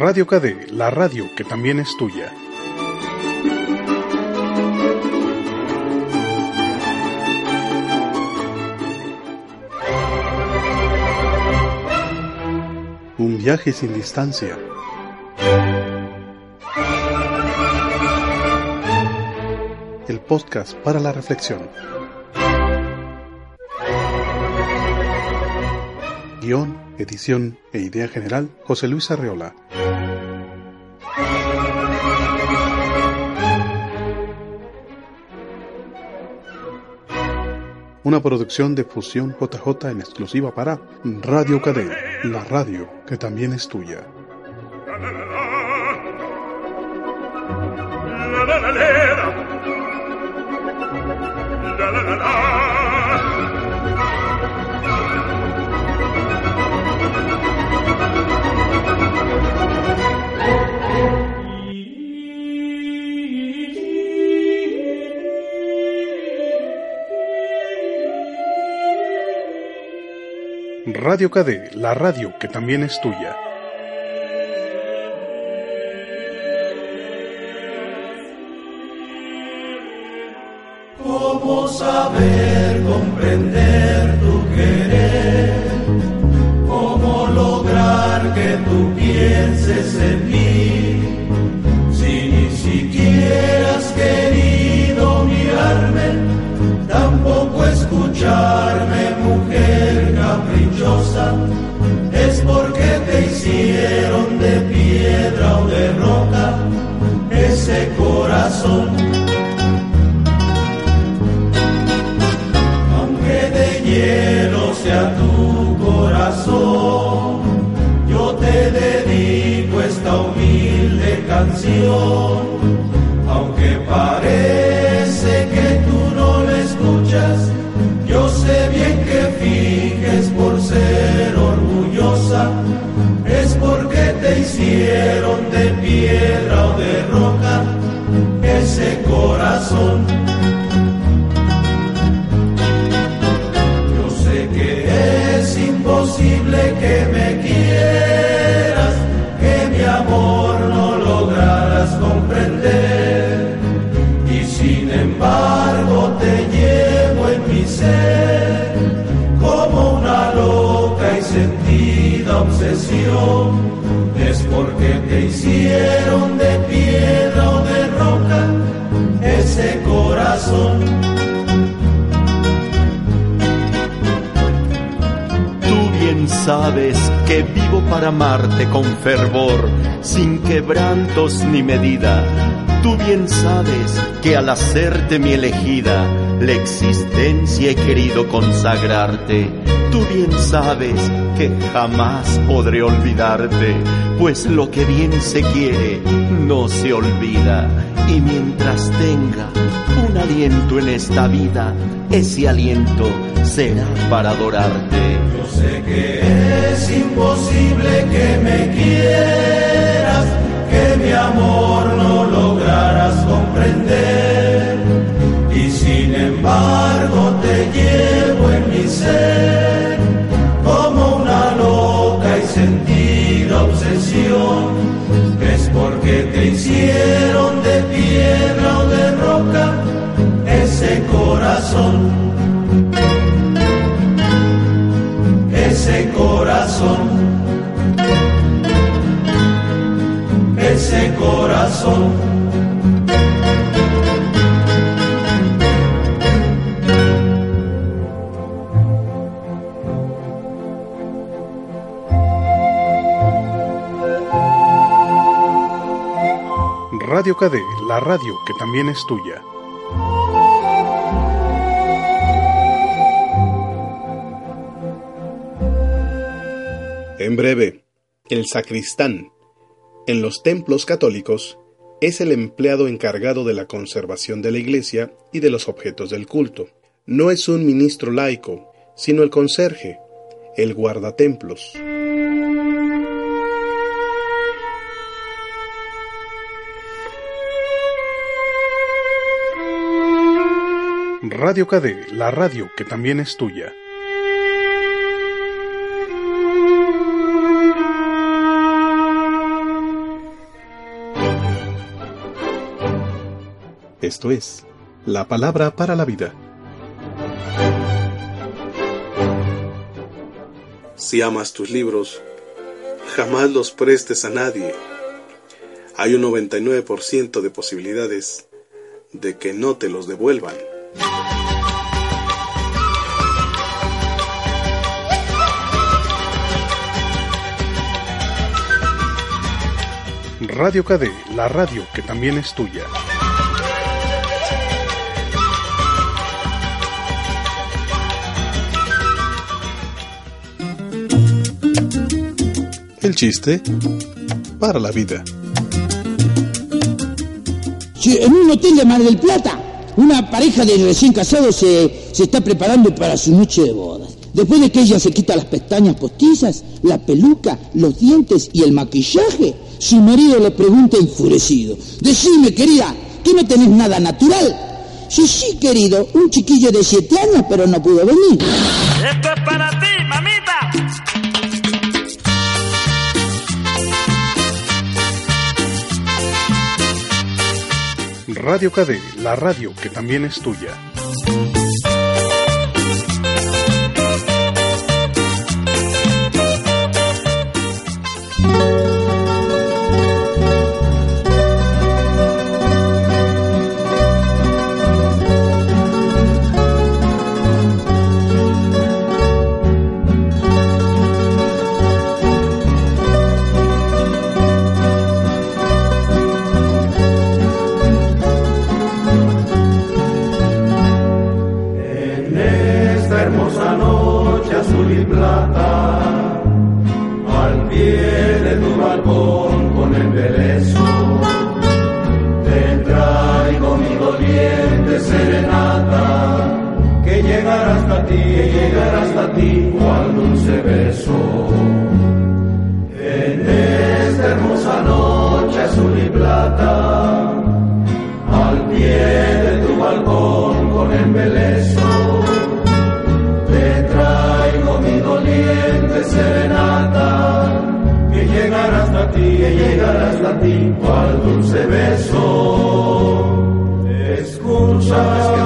Radio KD, la radio que también es tuya. Un viaje sin distancia. El podcast para la reflexión. Guión, edición e idea general, José Luis Arreola. Una producción de Fusión JJ en exclusiva para Radio Cadena, la radio que también es tuya. Radio KD, la radio que también es tuya. ¿Cómo saber comprender tu querer? ¿Cómo lograr que tú pienses en mí? Aunque parece que tú no la escuchas, yo sé bien que finges por ser orgullosa, es porque te hicieron de piedra o de roca ese corazón. Yo sé que es imposible que me quieras, Es porque te hicieron de piedra o de roca ese corazón. Tú bien sabes que vivo para amarte con fervor, sin quebrantos ni medida. Tú bien sabes que al hacerte mi elegida, la existencia he querido consagrarte. Tú bien sabes que jamás podré olvidarte, pues lo que bien se quiere no se olvida. Y mientras tenga un aliento en esta vida, ese aliento será para adorarte. Yo sé que es imposible que me quieras, que mi amor no lograras comprender. Y sin embargo te llevo en mi ser te hicieron de piedra o de roca ese corazón. ese corazón, ese corazón. Radio KD, la radio que también es tuya. En breve, el sacristán, en los templos católicos, es el empleado encargado de la conservación de la iglesia y de los objetos del culto. No es un ministro laico, sino el conserje, el guardatemplos. Radio KD, la radio que también es tuya. Esto es la palabra para la vida. Si amas tus libros, jamás los prestes a nadie. Hay un 99% de posibilidades de que no te los devuelvan. Radio KD, la radio que también es tuya. El chiste para la vida. en un hotel de Mar del Plata, una pareja de recién casados se, se está preparando para su noche de bodas. Después de que ella se quita las pestañas postizas, la peluca, los dientes y el maquillaje, su marido le pregunta enfurecido, decime querida, ¿que no tenés nada natural? Sí, sí, querido, un chiquillo de siete años, pero no pudo venir. Esto es para ti, mamita. Radio KD, la radio que también es tuya. pie de tu balcón con embeleso. Te traigo mi doliente serenata que llegará hasta ti, llegará hasta ti cual dulce beso. hasta ti, que llegará hasta ti, cual dulce beso. Escucha.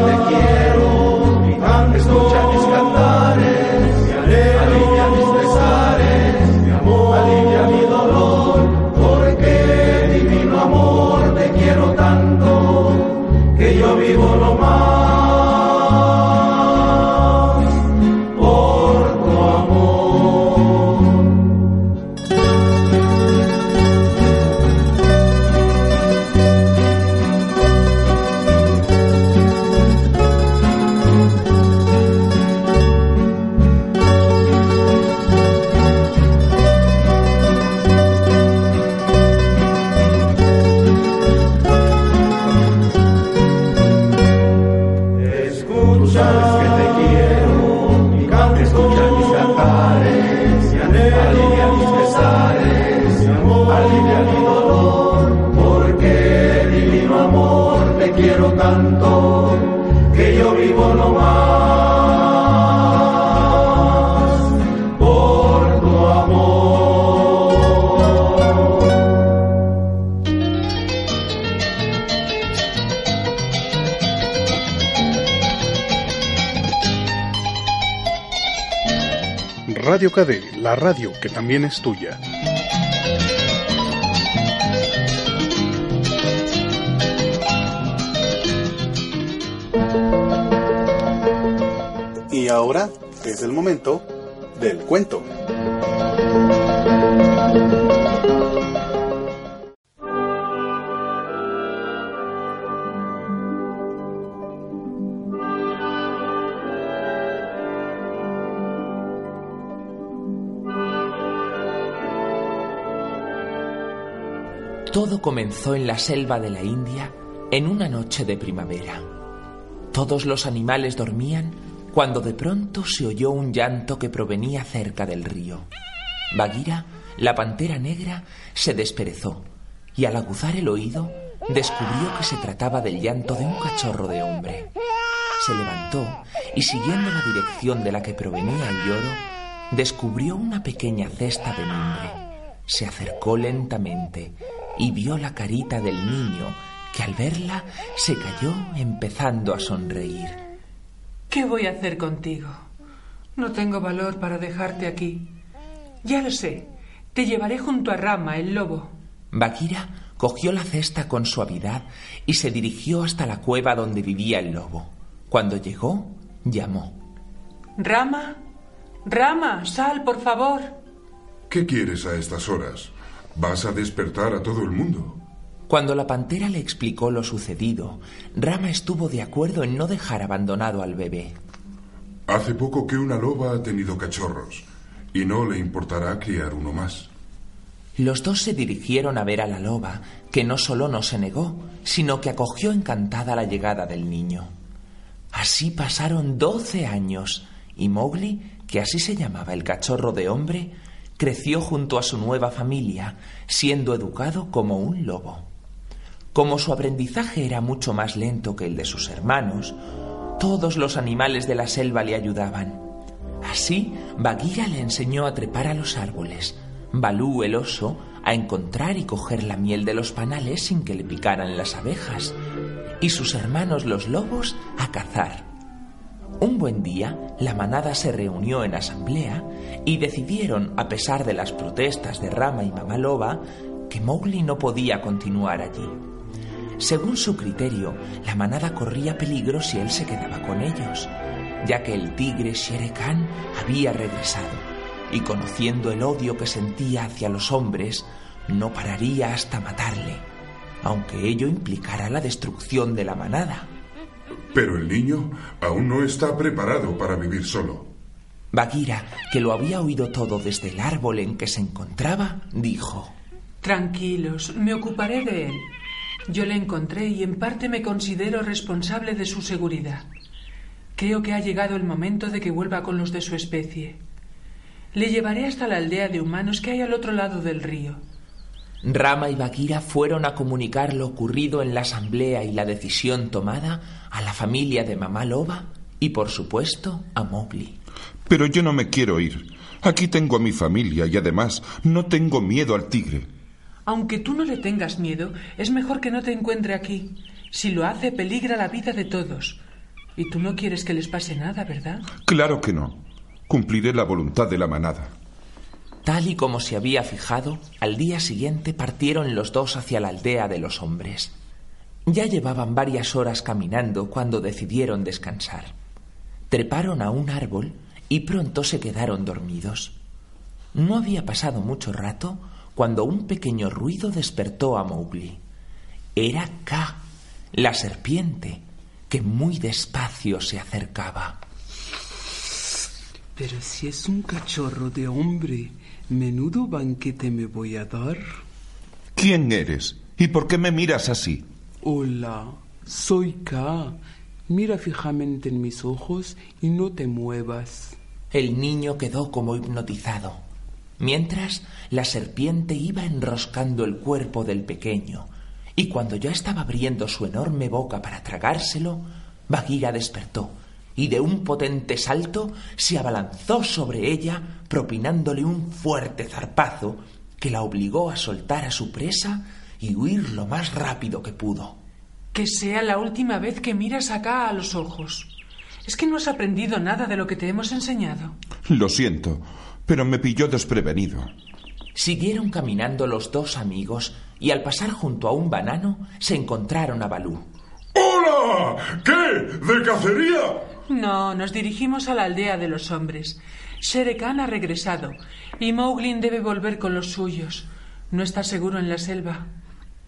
La radio que también es tuya. Y ahora es el momento del cuento. Todo comenzó en la selva de la India en una noche de primavera. Todos los animales dormían cuando de pronto se oyó un llanto que provenía cerca del río. Bagheera, la pantera negra, se desperezó y al aguzar el oído descubrió que se trataba del llanto de un cachorro de hombre. Se levantó y siguiendo la dirección de la que provenía el lloro, descubrió una pequeña cesta de mimbre. Se acercó lentamente y vio la carita del niño que al verla se cayó empezando a sonreír. ¿Qué voy a hacer contigo? No tengo valor para dejarte aquí. Ya lo sé. Te llevaré junto a Rama, el lobo. Bagheera cogió la cesta con suavidad y se dirigió hasta la cueva donde vivía el lobo. Cuando llegó, llamó. Rama, Rama, sal, por favor. ¿Qué quieres a estas horas? Vas a despertar a todo el mundo. Cuando la pantera le explicó lo sucedido, Rama estuvo de acuerdo en no dejar abandonado al bebé. Hace poco que una loba ha tenido cachorros y no le importará criar uno más. Los dos se dirigieron a ver a la loba, que no solo no se negó, sino que acogió encantada la llegada del niño. Así pasaron doce años y Mowgli, que así se llamaba el cachorro de hombre, creció junto a su nueva familia, siendo educado como un lobo. Como su aprendizaje era mucho más lento que el de sus hermanos, todos los animales de la selva le ayudaban. Así, Bagheera le enseñó a trepar a los árboles, Balú el oso a encontrar y coger la miel de los panales sin que le picaran las abejas, y sus hermanos los lobos a cazar. Un buen día, la manada se reunió en asamblea y decidieron, a pesar de las protestas de Rama y Mamá Loba, que Mowgli no podía continuar allí. Según su criterio, la manada corría peligro si él se quedaba con ellos, ya que el tigre Shere Khan había regresado y conociendo el odio que sentía hacia los hombres, no pararía hasta matarle, aunque ello implicara la destrucción de la manada. Pero el niño aún no está preparado para vivir solo. Bagheera, que lo había oído todo desde el árbol en que se encontraba, dijo: Tranquilos, me ocuparé de él. Yo le encontré y en parte me considero responsable de su seguridad. Creo que ha llegado el momento de que vuelva con los de su especie. Le llevaré hasta la aldea de humanos que hay al otro lado del río. Rama y Bagheera fueron a comunicar lo ocurrido en la asamblea y la decisión tomada a la familia de Mamá Loba y, por supuesto, a Mowgli. Pero yo no me quiero ir. Aquí tengo a mi familia y además no tengo miedo al tigre. Aunque tú no le tengas miedo, es mejor que no te encuentre aquí. Si lo hace, peligra la vida de todos. Y tú no quieres que les pase nada, ¿verdad? Claro que no. Cumpliré la voluntad de la manada. Tal y como se había fijado, al día siguiente partieron los dos hacia la aldea de los hombres. Ya llevaban varias horas caminando cuando decidieron descansar. Treparon a un árbol y pronto se quedaron dormidos. No había pasado mucho rato cuando un pequeño ruido despertó a Mowgli. Era K, la serpiente, que muy despacio se acercaba. Pero si es un cachorro de hombre, menudo banquete me voy a dar. ¿Quién eres? ¿Y por qué me miras así? Hola, soy K. Mira fijamente en mis ojos y no te muevas. El niño quedó como hipnotizado, mientras la serpiente iba enroscando el cuerpo del pequeño, y cuando ya estaba abriendo su enorme boca para tragárselo, Bagheera despertó y de un potente salto se abalanzó sobre ella, propinándole un fuerte zarpazo que la obligó a soltar a su presa y huir lo más rápido que pudo. Que sea la última vez que miras acá a los ojos. ¿Es que no has aprendido nada de lo que te hemos enseñado? Lo siento, pero me pilló desprevenido. Siguieron caminando los dos amigos y al pasar junto a un banano se encontraron a Balú. ¡Hola! ¿Qué? ¿De cacería? No, nos dirigimos a la aldea de los hombres. Shere Khan ha regresado y Mowgli debe volver con los suyos. No está seguro en la selva.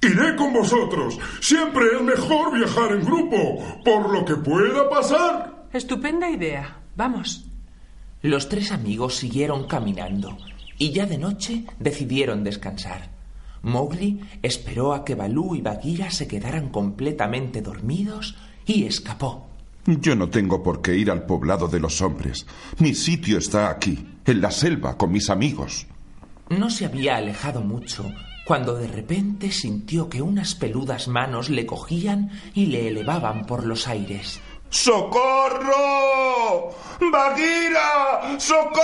Iré con vosotros. Siempre es mejor viajar en grupo, por lo que pueda pasar. Estupenda idea. Vamos. Los tres amigos siguieron caminando y ya de noche decidieron descansar. Mowgli esperó a que Balú y Bagheera se quedaran completamente dormidos y escapó. Yo no tengo por qué ir al poblado de los hombres. Mi sitio está aquí, en la selva, con mis amigos. No se había alejado mucho cuando de repente sintió que unas peludas manos le cogían y le elevaban por los aires. ¡Socorro! ¡Bagheera! ¡Socorro!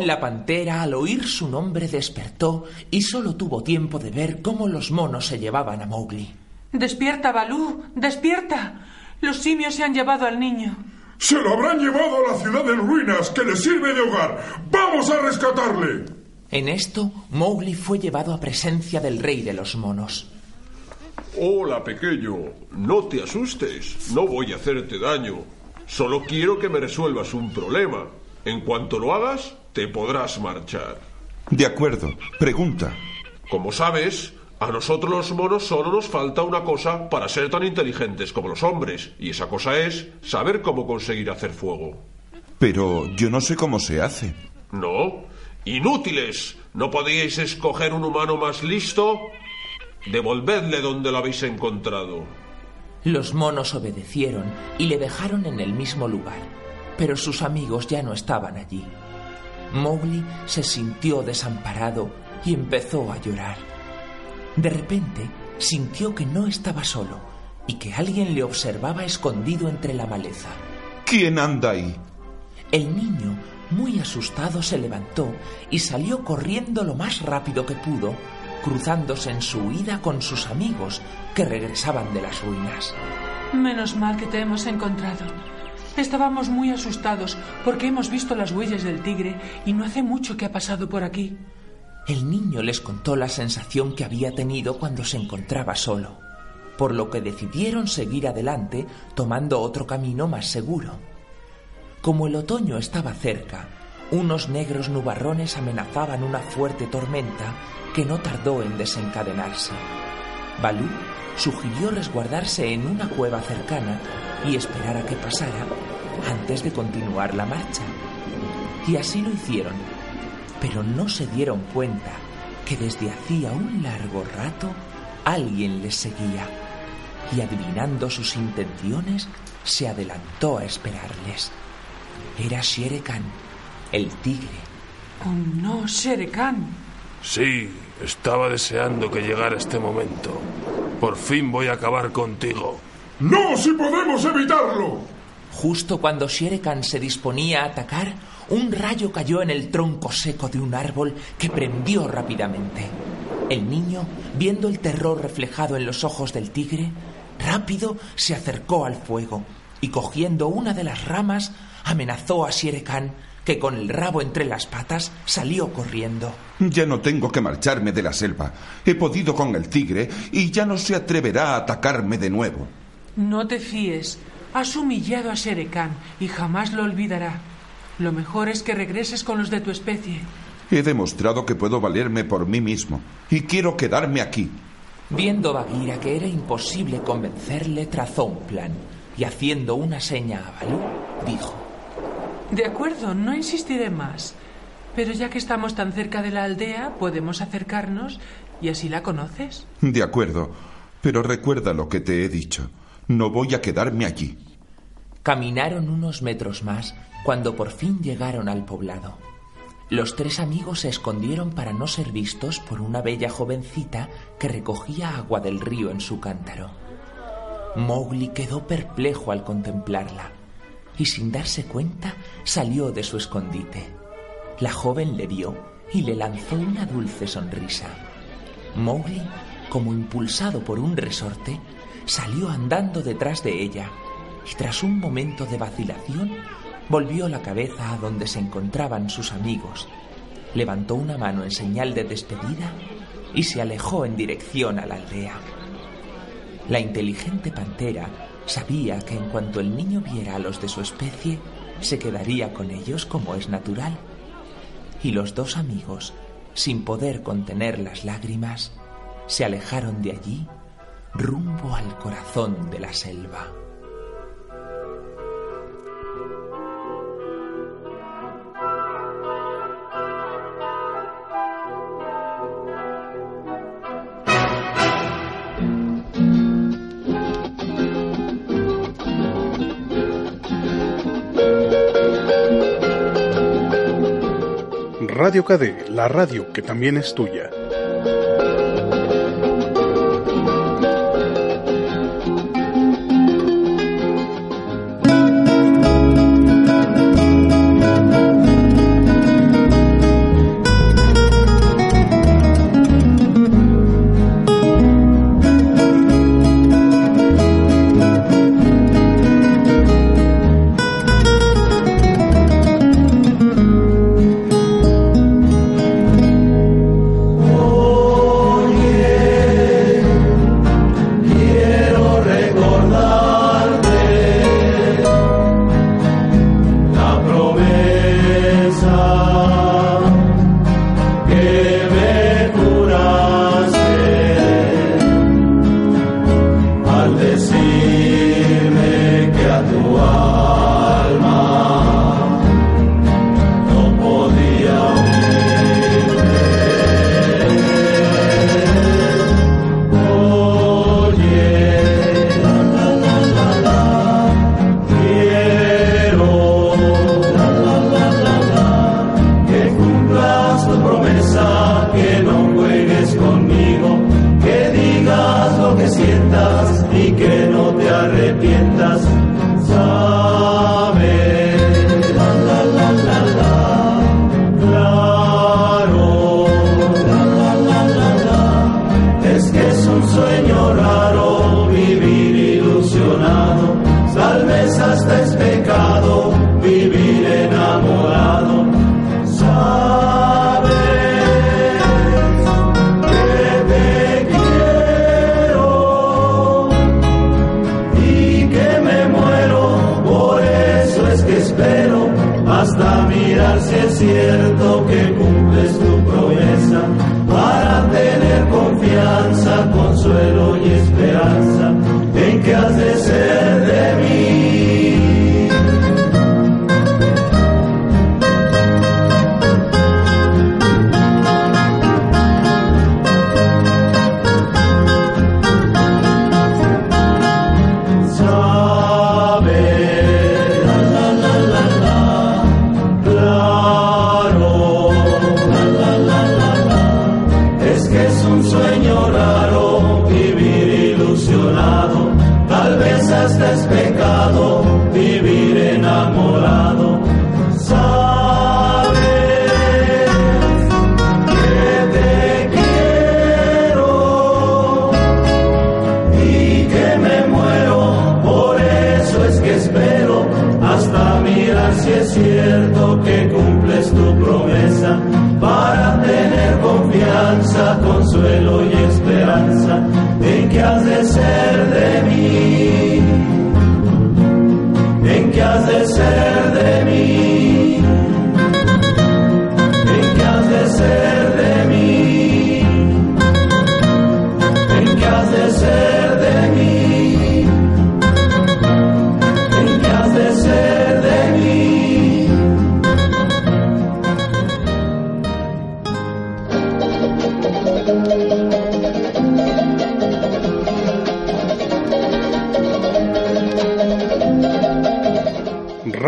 La pantera, al oír su nombre, despertó y solo tuvo tiempo de ver cómo los monos se llevaban a Mowgli. Despierta, Balú, despierta. Los simios se han llevado al niño. Se lo habrán llevado a la ciudad en ruinas que le sirve de hogar. ¡Vamos a rescatarle! En esto, Mowgli fue llevado a presencia del rey de los monos. Hola, pequeño. No te asustes. No voy a hacerte daño. Solo quiero que me resuelvas un problema. En cuanto lo hagas, te podrás marchar. De acuerdo. Pregunta. Como sabes, a nosotros los monos solo nos falta una cosa para ser tan inteligentes como los hombres, y esa cosa es saber cómo conseguir hacer fuego. Pero yo no sé cómo se hace. ¿No? Inútiles. ¿No podíais escoger un humano más listo? Devolvedle donde lo habéis encontrado. Los monos obedecieron y le dejaron en el mismo lugar, pero sus amigos ya no estaban allí. Mowgli se sintió desamparado y empezó a llorar. De repente sintió que no estaba solo y que alguien le observaba escondido entre la maleza. ¿Quién anda ahí? El niño, muy asustado, se levantó y salió corriendo lo más rápido que pudo, cruzándose en su huida con sus amigos que regresaban de las ruinas. Menos mal que te hemos encontrado. Estábamos muy asustados porque hemos visto las huellas del tigre y no hace mucho que ha pasado por aquí. El niño les contó la sensación que había tenido cuando se encontraba solo, por lo que decidieron seguir adelante tomando otro camino más seguro. Como el otoño estaba cerca, unos negros nubarrones amenazaban una fuerte tormenta que no tardó en desencadenarse. Balú sugirió resguardarse en una cueva cercana y esperar a que pasara antes de continuar la marcha. Y así lo hicieron, pero no se dieron cuenta que desde hacía un largo rato alguien les seguía y adivinando sus intenciones se adelantó a esperarles. Era Shere Khan, el tigre. Oh, no, Shere Khan. Sí, estaba deseando que llegara este momento. Por fin voy a acabar contigo. ¡No, si podemos evitarlo! Justo cuando Shere Khan se disponía a atacar, un rayo cayó en el tronco seco de un árbol que prendió rápidamente. El niño, viendo el terror reflejado en los ojos del tigre, rápido se acercó al fuego y cogiendo una de las ramas amenazó a Shere Khan que con el rabo entre las patas salió corriendo. Ya no tengo que marcharme de la selva. He podido con el tigre y ya no se atreverá a atacarme de nuevo. No te fíes. Has humillado a Shere Khan y jamás lo olvidará. Lo mejor es que regreses con los de tu especie. He demostrado que puedo valerme por mí mismo y quiero quedarme aquí. Viendo Bagheera que era imposible convencerle, trazó un plan y haciendo una seña a Balú, dijo: De acuerdo, no insistiré más. Pero ya que estamos tan cerca de la aldea, podemos acercarnos y así la conoces. De acuerdo, pero recuerda lo que te he dicho. No voy a quedarme allí. Caminaron unos metros más cuando por fin llegaron al poblado. Los tres amigos se escondieron para no ser vistos por una bella jovencita que recogía agua del río en su cántaro. Mowgli quedó perplejo al contemplarla y sin darse cuenta salió de su escondite. La joven le vio y le lanzó una dulce sonrisa. Mowgli, como impulsado por un resorte, salió andando detrás de ella y tras un momento de vacilación volvió la cabeza a donde se encontraban sus amigos, levantó una mano en señal de despedida y se alejó en dirección a la aldea. La inteligente pantera sabía que en cuanto el niño viera a los de su especie, se quedaría con ellos como es natural. Y los dos amigos, sin poder contener las lágrimas, se alejaron de allí rumbo al corazón de la selva. Radio KD, la radio que también es tuya.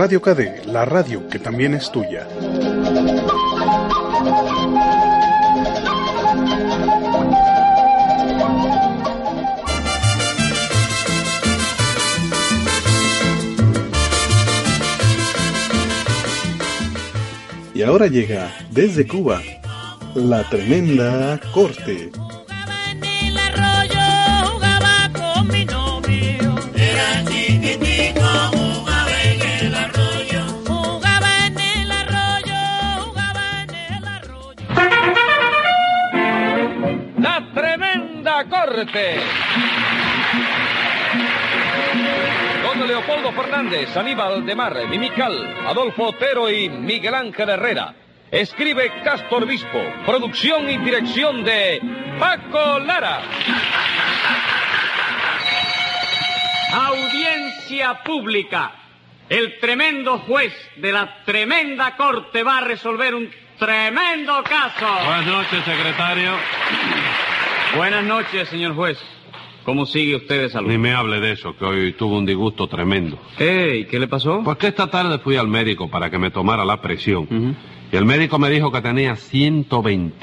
Radio KD, la radio que también es tuya. Y ahora llega desde Cuba la tremenda corte Don Leopoldo Fernández, Aníbal de Mar, Mimical, Adolfo Otero y Miguel Ángel Herrera. Escribe Castor Bispo. Producción y dirección de Paco Lara. Audiencia pública. El tremendo juez de la tremenda corte va a resolver un tremendo caso. Buenas noches, secretario. Buenas noches, señor juez. ¿Cómo sigue usted de salud? Ni me hable de eso, que hoy tuvo un disgusto tremendo. Hey, ¿Qué le pasó? Pues que esta tarde fui al médico para que me tomara la presión. Y el médico me dijo que tenía 120.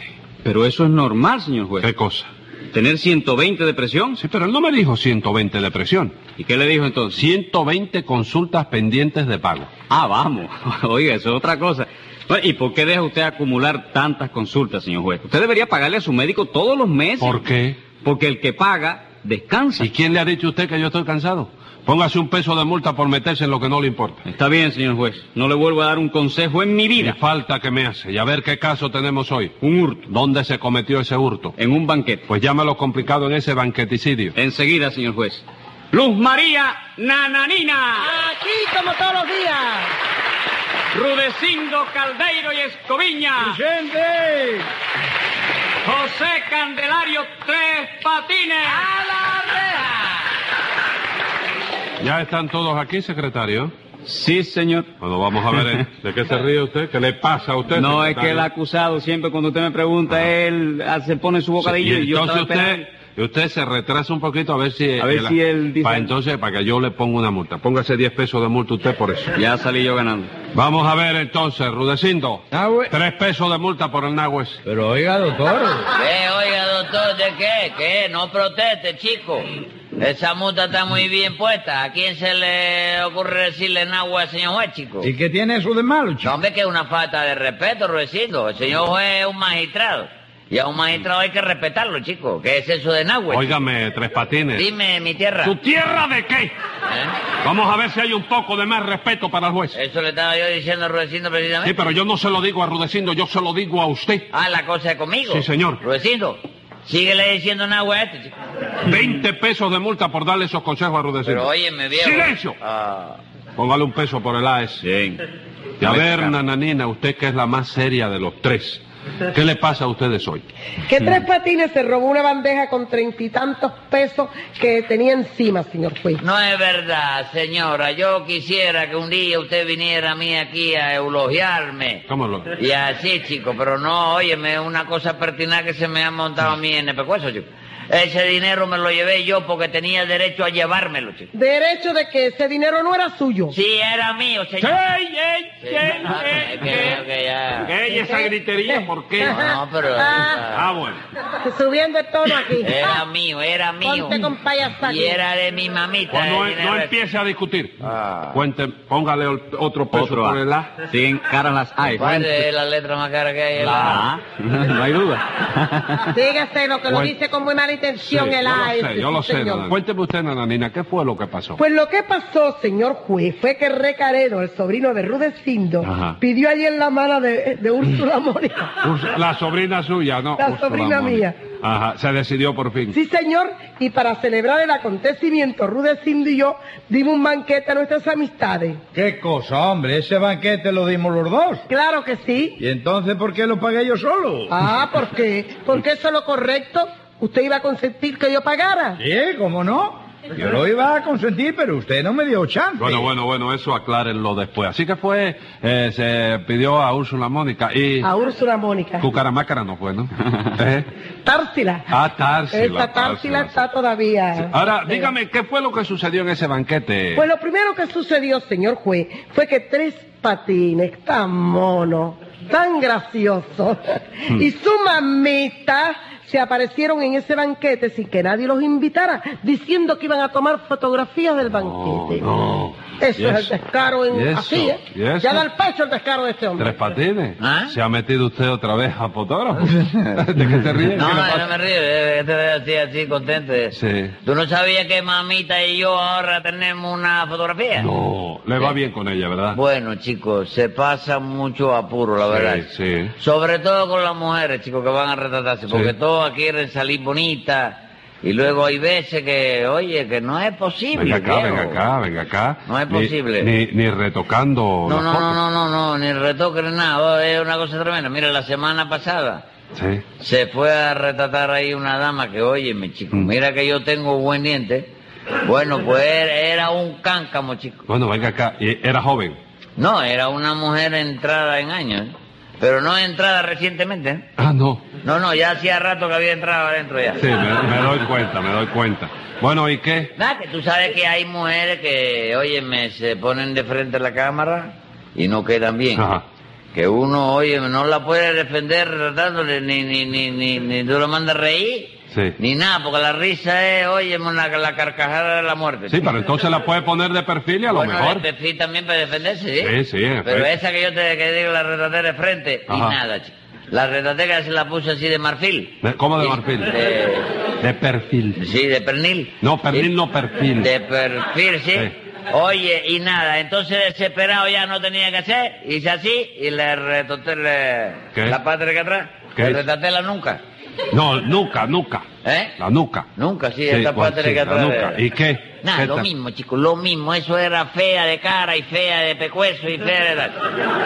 Pero eso es normal, señor juez. ¿Qué cosa? ¿Tener 120 de presión? Sí, pero él no me dijo 120 de presión. ¿Y qué le dijo entonces? 120 consultas pendientes de pago. Ah, vamos. Oiga, eso es otra cosa. Bueno, ¿Y por qué deja usted acumular tantas consultas, señor juez? Usted debería pagarle a su médico todos los meses. ¿Por qué? Porque el que paga descansa. ¿Y quién le ha dicho a usted que yo estoy cansado? Póngase un peso de multa por meterse en lo que no le importa. Está bien, señor juez. No le vuelvo a dar un consejo en mi vida. Y falta que me hace. Y a ver qué caso tenemos hoy. Un hurto. ¿Dónde se cometió ese hurto? En un banquete. Pues llámalo complicado en ese banqueticidio. Enseguida, señor juez. Luz María Nananina. Aquí como todos los días. Rudecindo Caldeiro y Escoviña. ¡Presente! José Candelario Tres Patines. ¡A la reja! ¿Ya están todos aquí, secretario? Sí, señor. Bueno, vamos a ver, ¿eh? ¿de qué se ríe usted? ¿Qué le pasa a usted? No, es que el acusado siempre cuando usted me pregunta, él ah, se pone su bocadillo Sí, y yo entonces estaba usted, y usted se retrasa un poquito a ver si... A ver si él dice- Para entonces, para que yo le ponga una multa. Póngase 10 pesos de multa usted por eso. Ya salí yo ganando. Vamos a ver entonces, Rudecindo. Tres pesos de multa por el Nahues. Pero oiga, doctor. ¿Qué, oiga, doctor, de qué? ¿Qué? No proteste, chico. Esa multa está muy bien puesta. ¿A quién se le ocurre decirle agua al señor juez, chico? ¿Y qué tiene eso de malo, chico? No, hombre, que es una falta de respeto, Ruecito. El señor juez es un magistrado. Y a un magistrado hay que respetarlo, chico. ¿Qué es eso de Nahue? Óigame, Tres Patines. Dime, mi tierra. ¿Tu tierra de qué? ¿Eh? Vamos a ver si hay un poco de más respeto para el juez. Eso le estaba yo diciendo a Ruecito precisamente. Sí, pero yo no se lo digo a Rudecindo, yo se lo digo a usted. Ah, la cosa es conmigo. Sí, señor. Ruecito, síguele diciendo Nahue a este, chico. 20 pesos de multa por darle esos consejos a Rudecindo. Pero óyeme, viejo. ¡Silencio! Ah, Póngale un peso por el AES. Bien. Y a ver, Nananina, usted que es la más seria de los tres, ¿qué le pasa a ustedes hoy? Que Tres Patines se robó una bandeja con treinta y tantos pesos que tenía encima, señor juez. No es verdad, señora. Yo quisiera que un día usted viniera a mí aquí a elogiarme. ¿Cómo lo...? Y así, chico, pero no, óyeme, es una cosa pertinaz que se me ha montado a mí en el pecueso, chico. Ese dinero me lo llevé yo porque tenía derecho a llevármelo, chico. Derecho de que ese dinero no era suyo. Sí, era mío, señor. ¡Ey, ey, Sí, ey, no, ey, es que- es que ya- ey! ¿Y esa gritería por qué? No, pero... Ah, bueno. Subiendo el tono aquí. Era mío, era mío. Ponte con payasa Y era de mi mamita. Pues no, no empiece a discutir. Ah. Cuente, póngale otro peso Otro por el A. Siguen caras las A. y ¿Cuál frente. es la letra más cara que hay? La A. No hay duda. Dígase lo que lo dice con muy Sí, el yo lo sé, yo lo sí, sé. señor. Nana. Cuénteme usted, Nananina, ¿qué fue lo que pasó? Pues lo que pasó, señor juez, fue que Recaredo, el sobrino de Rudecindo, Ajá. pidió allí en la mano de, de Úrsula Mónica. Urs- La sobrina suya, ¿no? La Úrsula sobrina Mónica. mía. Ajá, se decidió por fin. Sí, señor, y para celebrar el acontecimiento, Rudecindo y yo dimos un banquete a nuestras amistades. ¿Qué cosa, hombre? Ese banquete lo dimos los dos. Claro que sí. ¿Y entonces por qué lo pagué yo solo? Ah, ¿por qué? Porque eso es lo correcto. ¿Usted iba a consentir que yo pagara? Sí, ¿cómo no? Yo lo iba a consentir, pero usted no me dio chance. Bueno, bueno, bueno, eso aclárenlo después. Así que fue, eh, se pidió a Úrsula Mónica y A Úrsula Mónica. Cucaramácara no fue, ¿no? ¿Eh? Társila. Ah, Társila. Esta Társila está todavía. Ahora, dígame, ¿qué fue lo que sucedió en ese banquete? Pues lo primero que sucedió, señor juez, fue que tres patines tan monos, tan graciosos, Hmm. y su mamita se aparecieron en ese banquete sin que nadie los invitara, diciendo que iban a tomar fotografías del banquete. No. Eso ¿Y es el descaro en ¿Y eso? así, ¿eh? ¿Y eso? Ya da el pecho el descaro de este hombre. ¿Tres patines? ¿Ah? ¿Se ha metido usted otra vez a fotógrafo? ¿De qué se ríe? No, ¿Qué le no, me río, eh, te veo así, así contento. Sí. ¿Tú no sabías que mamita y yo ahora tenemos una fotografía? No, le va bien con ella, ¿verdad? Bueno, chicos, se pasa mucho apuro, la verdad. Sí, sí. Sobre todo con las mujeres, chicos, que van a retratarse, porque Quieren salir bonitas. Y luego hay veces que, oye, que no es posible. Venga acá, venga acá, venga acá. No es posible. Ni, ni retocando No, no, no, no, no, no, ni retoque ni nada. Es una cosa tremenda. Mira, la semana pasada Sí. se fue a retratar ahí una dama que, oye, mi chico, Mm. mira que yo tengo buen diente. Bueno, pues era, un cáncamo, chico. Bueno, venga acá. Era joven. No, era una mujer entrada en años. Pero no entrada recientemente, ¿eh? Ah, no. No, no, ya hacía rato que había entrado adentro ya. Sí, me, me doy cuenta, me doy cuenta. Bueno, ¿y qué? Nada, que tú sabes que hay mujeres que, óyeme, se ponen de frente a la cámara y no quedan bien. Ajá. Que uno, oye, no la puede defender tratándole, ni, ni, ni, ni, ni tú lo mandas reír, Sí. ni nada, porque la risa es, oye, la, la carcajada de la muerte. Sí, pero entonces la puede poner de perfil y a lo bueno, mejor. el perfil también para defenderse, ¿sí? Sí, Pero esa que yo te que digo, la retatera de frente, y nada, chico. La retatera se la puso así de marfil. ¿De- ¿Cómo de marfil? De, De perfil. sí, de pernil. No, pernil, no perfil. De perfil, sí. Sí. Oye, y nada, entonces desesperado ya no tenía que hacer, hice así y le retoté la parte de acá atrás. ¿Qué Le la nuca. No, nuca, nuca. ¿Eh? La nuca. Nunca, sí, esta cuál- parte de sí, acá la atrás. nuca. ¿Y qué? Nada, ¿Qué lo mismo, chicos, lo mismo. Eso era fea de cara y fea de pecueso y fea de... tal.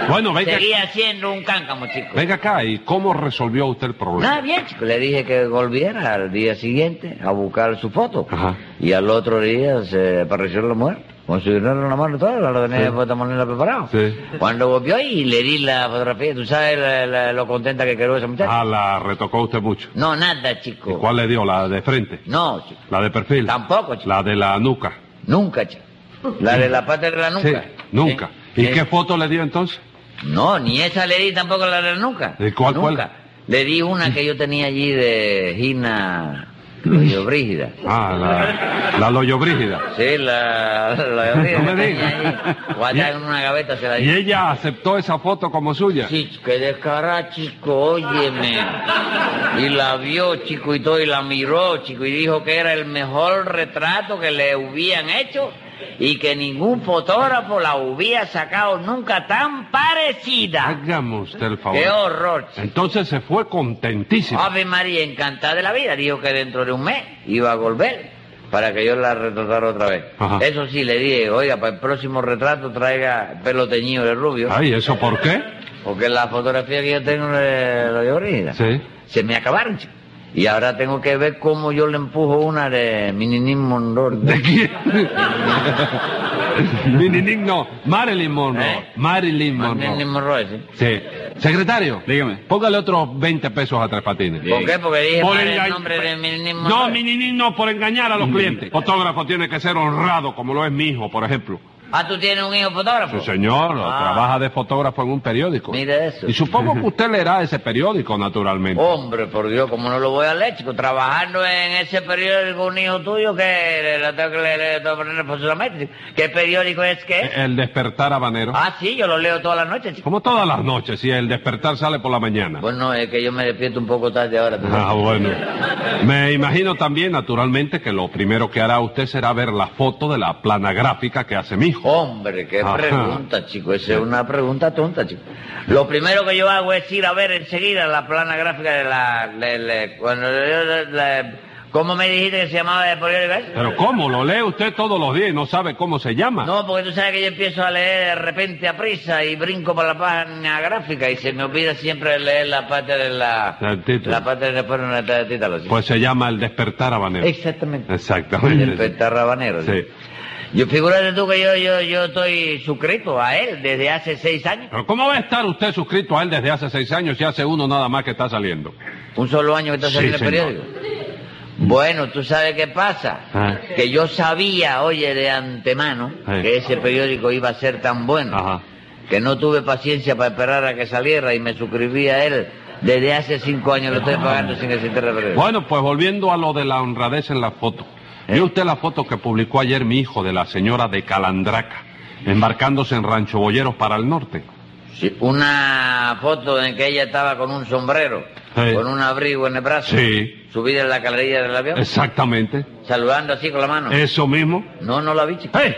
Bueno, venga, Seguía siendo un cáncamo, chicos. venga acá, ¿y cómo resolvió usted el problema? Nada, bien, chico. Le dije que volviera al día siguiente a buscar su foto. Ajá. Y al otro día se apareció la mujer. Con su dinero en la mano y todo, la tenía Sí. moneda preparado. Sí. Cuando volvió y le di la fotografía, ¿tú sabes la- la- lo contenta que quedó esa muchacha? Ah, la retocó usted mucho. No, nada, chico. ¿Y cuál le dio? ¿La de frente? No, chico. ¿La de perfil? Tampoco, chico. La de la nuca. Nunca, chico. La de la parte de la nuca. Sí, nunca. ¿Y qué foto le dio entonces? No, ni esa le di tampoco la de la nuca. ¿Y cuál? Nunca. Le di una que yo tenía allí de Gina Loyo Brígida. Ah, la, la Loyo Brígida. Sí, la, la Brígida No me tenía diga. allí. Guardada en una gaveta se la. ¿Y ella aceptó esa foto como suya? Sí, que descarada, chico, óyeme. Y la vio, chico, y todo, y la miró, chico, y dijo que era el mejor retrato que le hubieran hecho y que ningún fotógrafo la hubiera sacado nunca tan parecida. Hágame usted el favor. ¡Qué horror! chico. Entonces se fue contentísima. Ave María, encantada de la vida, dijo que dentro de un mes iba a volver para que yo la retratara otra vez. Ajá. Eso sí, le dije, oiga, para el próximo retrato traiga pelo teñido de rubio. Ay, ¿eso por qué? Porque la fotografía que yo tengo de la llorida Sí. se me acabaron, chico. Y ahora tengo que ver cómo yo le empujo una de Mininín Monroe. ¿De quién? Mininín no, Marilyn Monroe. ¿Eh? Marilyn Monroe. Monroe, sí. Sí. Secretario, Dígame. póngale otros 20 pesos a Tres Patines. ¿Por qué? Porque dije Por enga- el nombre de Mininín No, Monroe. Mininín no, por engañar a los clientes. Fotógrafo tiene que ser honrado, como lo es mi hijo, por ejemplo. Ah, ¿tú tienes un hijo fotógrafo? Sí, señor, Ah. trabaja de fotógrafo en un periódico. Mira eso. Y supongo que usted leerá ese periódico, naturalmente. Hombre, por Dios, ¿cómo no lo voy a leer, chico? Trabajando en ese periódico un hijo tuyo que le, tengo que leer forzosamente. ¿Qué periódico es que es? El despertar habanero. Ah, sí, yo lo leo todas las noches, chico. Como todas las noches, si el despertar sale por la mañana. Bueno, es que yo me despierto un poco tarde ahora. Ah, bueno. Me imagino también, naturalmente, que lo primero que hará usted será ver la foto de la plana gráfica que hace mi hijo. Hombre, qué Ajá. pregunta, chico. Esa es una pregunta tonta, chico. Lo primero que yo hago es ir a ver enseguida la plana gráfica de la... de- de- cuando yo- de- de- ¿Cómo me dijiste que se llamaba ese? Pero ¿cómo? Lo lee usted todos los días y no sabe cómo se llama. No, porque tú sabes que yo empiezo a leer de repente a prisa y brinco por la página gráfica y se me olvida siempre leer la parte de la... La parte de después de la título. sí. Pues se llama el despertar habanero. Exactamente. Exactamente. El despertar rabanero. Sí. Yo figúrate tú que yo, yo, yo estoy suscrito a él desde hace seis años. Pero ¿cómo va a estar usted suscrito a él desde hace seis años si hace uno nada más que está saliendo? Un solo año que está Sí, saliendo el señor. periódico. Bueno, tú sabes qué pasa. Ah. Que yo sabía, oye, de antemano, Sí. que ese periódico iba a ser tan bueno, Ajá. que no tuve paciencia para esperar a que saliera y me suscribí a él. Desde hace cinco años lo estoy pagando sin existir el periódico. Bueno, pues volviendo a lo de la honradez en la foto. ¿Vio usted la foto que publicó ayer mi hijo de la señora de Calandraca, embarcándose en Rancho Boyeros para el norte? Sí, una foto en que ella estaba con un sombrero, Sí. con un abrigo en el brazo, Sí, subida en la galería del avión, exactamente. saludando así con la mano. Eso mismo. No, no la vi, chico. ¡Eh!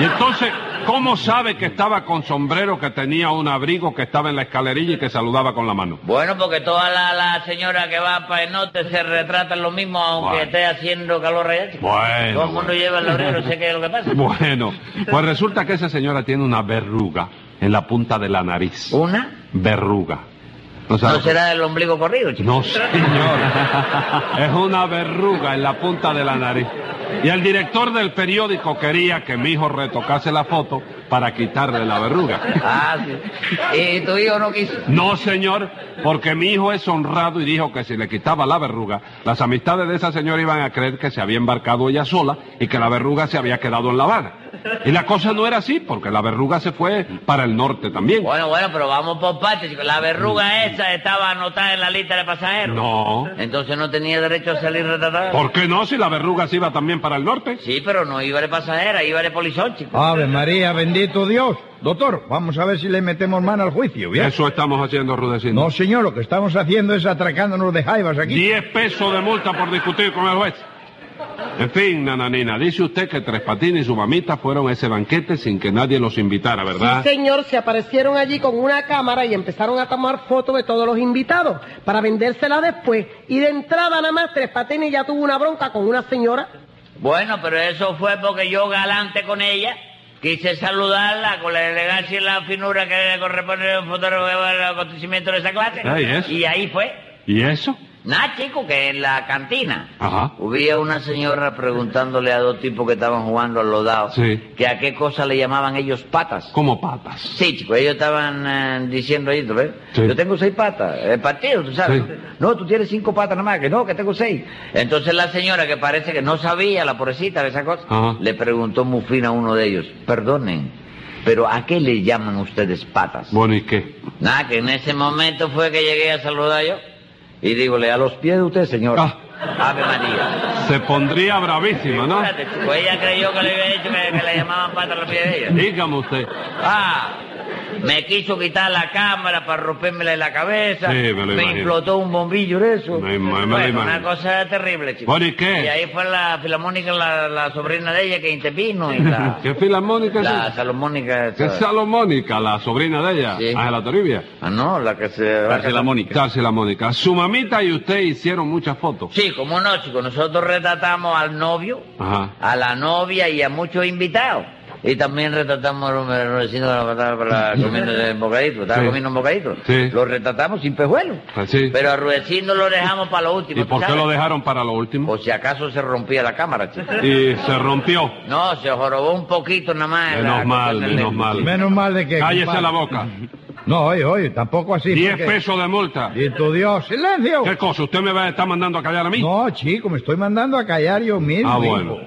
Y entonces, ¿cómo sabe que estaba con sombrero, que tenía un abrigo, que estaba en la escalerilla y que saludaba con la mano? Bueno, porque toda la, la señora que va para el norte se retratan lo mismo aunque Bueno. esté haciendo calor allá. Bueno, Todo el mundo lleva el abrigo, no sé qué es lo que pasa. Bueno, pues resulta que esa señora tiene una verruga en la punta de la nariz. ¿Una? Verruga. ¿No, sabe ¿No será el ombligo corrido, chico? No, señor. Es una verruga en la punta de la nariz. Y el director del periódico quería que mi hijo retocase la foto para quitarle la verruga. Ah, sí. ¿Y tu hijo no quiso? No, señor, porque mi hijo es honrado y dijo que si le quitaba la verruga, las amistades de esa señora iban a creer que se había embarcado ella sola y que la verruga se había quedado en La Habana. Y la cosa no era así, porque la verruga se fue para el norte también. Bueno, bueno, pero vamos por partes. La verruga esa estaba anotada en la lista de pasajeros. No. Entonces no tenía derecho a salir retratada. ¿Por qué no? Si la verruga se iba también para el norte. Sí, pero no iba de pasajera, iba de polizón, chico. Ave María, bendito Dios. Doctor, vamos a ver si le metemos mano al juicio, ¿bien? Eso estamos haciendo, Rudecindo. No, señor, lo que estamos haciendo es atracándonos de jaivas aquí. Diez pesos de multa por discutir con el juez. En fin, nananina, dice usted que Tres Patines y su mamita fueron a ese banquete sin que nadie los invitara, ¿verdad? Sí, señor, se aparecieron allí con una cámara y empezaron a tomar fotos de todos los invitados para vendérsela después. Y de entrada nada más, Tres Patines ya tuvo una bronca con una señora. Bueno, pero eso fue porque yo galante con ella. Quise saludarla con la elegancia y la finura que corresponde a un fotógrafo de acontecimiento de esa clase. Ah, ¿y eso? Y ahí fue. ¿Y eso? Nada, chico, que en la cantina Ajá. Una señora preguntándole a dos tipos que estaban jugando al lodado Sí. que a qué cosa le llamaban ellos patas. ¿Cómo patas? Sí, chico, ellos estaban eh, diciendo ahí, ¿tú ves? Sí. Yo tengo seis patas, el partido, tú sabes. Sí. No, tú tienes cinco patas nada más, que no, que tengo seis. Entonces la señora, que parece que no sabía la pobrecita de esa cosa, Ajá. le preguntó muy fina a uno de ellos, perdonen, pero ¿a qué le llaman ustedes patas? Bueno, ¿y qué? Nada, que en ese momento fue que llegué a saludar yo. Y dígole, a los pies de usted, señor. Ah. Ave María. Se pondría bravísima, ¿no? Espérate, chico, ella creyó que le había dicho que, que le llamaban patas a los pies de ella. Dígame usted. Ah, me quiso quitar la cámara para rompérmela en la cabeza. Sí, me lo imagino. explotó un bombillo de eso. Me- me- me lo bueno, una cosa terrible, chico. ¿y qué? Y ahí fue la filarmónica, la, la sobrina de ella que intervino y la... ¿Qué filarmónica es la esa? salomónica... ¿Qué esa. Salomónica, la sobrina de ella? Sí. Ángela Toribia. Ah, no, la que se... La Mónica. Su mamita y usted hicieron muchas fotos. Sí, como no, chico. Nosotros retratamos al novio, Ajá. a la novia y a muchos invitados. Y también retratamos a los los vecinos de la patada para comiendo un bocadito. Estaba Sí. comiendo un bocadito. Sí. Lo retratamos sin pejuelo. Pues sí. Pero a Rudecindo lo dejamos para lo último. ¿Y por ¿tú qué sabes? lo dejaron para lo último? Por si acaso se rompía la cámara, chico. Y se rompió. No, se jorobó un poquito nada más. Menos mal, menos mal. Menos mal de que... Cállese compadre. la boca. No, oye, oye, tampoco así. Diez porque- pesos de multa. Y tu Dios, silencio. ¿Qué cosa? ¿Usted me va a estar mandando a callar a mí? No, chico, me estoy mandando a callar yo mismo. Ah, hijo. bueno.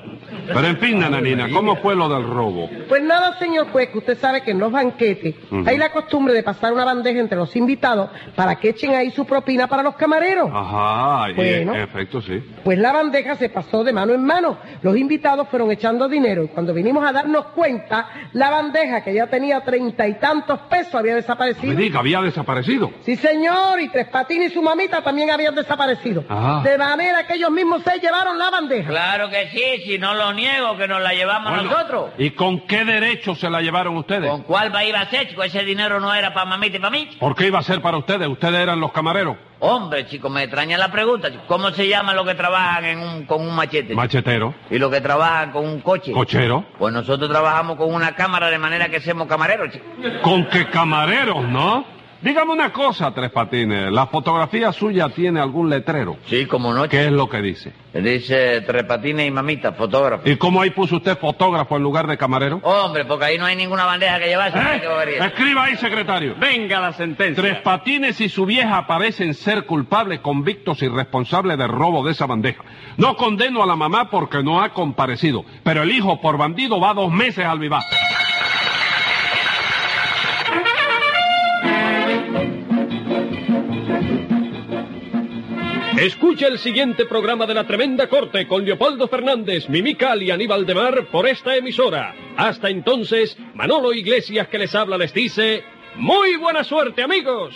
Pero en fin, nananina, ¿cómo fue lo del robo? Pues nada, señor juez, que usted sabe que en los banquetes hay la costumbre de pasar una bandeja entre los invitados para que echen ahí su propina para los camareros. Ajá, y Bueno. en efecto, sí. Pues la bandeja se pasó de mano en mano. Los invitados fueron echando dinero y cuando vinimos a darnos cuenta, la bandeja que ya tenía treinta y tantos pesos había Me desaparecido. diga, había desaparecido. Sí, señor, y Tres Patines y su mamita también habían desaparecido. Ajá. De manera que ellos mismos se llevaron la bandeja. Claro que sí, si no lo niego, que nos la llevamos Bueno, nosotros. ¿Y con qué derecho se la llevaron ustedes? ¿Con cuál va iba a ser, chico? Ese dinero no era para mamita y para mí. ¿Por qué iba a ser para ustedes? Ustedes eran los camareros. Hombre, chico, me extraña la pregunta. chico. ¿Cómo se llaman los que trabajan en un, con un machete? Machetero, ¿Y los que trabajan con un coche? cochero. Pues nosotros trabajamos con una cámara de manera que somos camareros, chico. ¿Con qué camareros, no? Dígame una cosa, Tres Patines. ¿La fotografía suya tiene algún letrero? Sí, como no. ¿Qué es lo que dice? Dice Tres Patines y mamita, fotógrafo. ¿Y cómo ahí puso usted fotógrafo en lugar de camarero? Hombre, porque ahí no hay ninguna bandeja que llevarse. ¿Eh? Escriba ahí, secretario. Venga la sentencia. Tres Patines y su vieja parecen ser culpables, convictos y responsables del robo de esa bandeja. No condeno a la mamá porque no ha comparecido, pero el hijo por bandido va dos meses al vivar. Escucha el siguiente programa de La Tremenda Corte con Leopoldo Fernández, Mimical y Aníbal de Mar por esta emisora. Hasta entonces, Manolo Iglesias que les habla les dice, ¡Muy buena suerte amigos!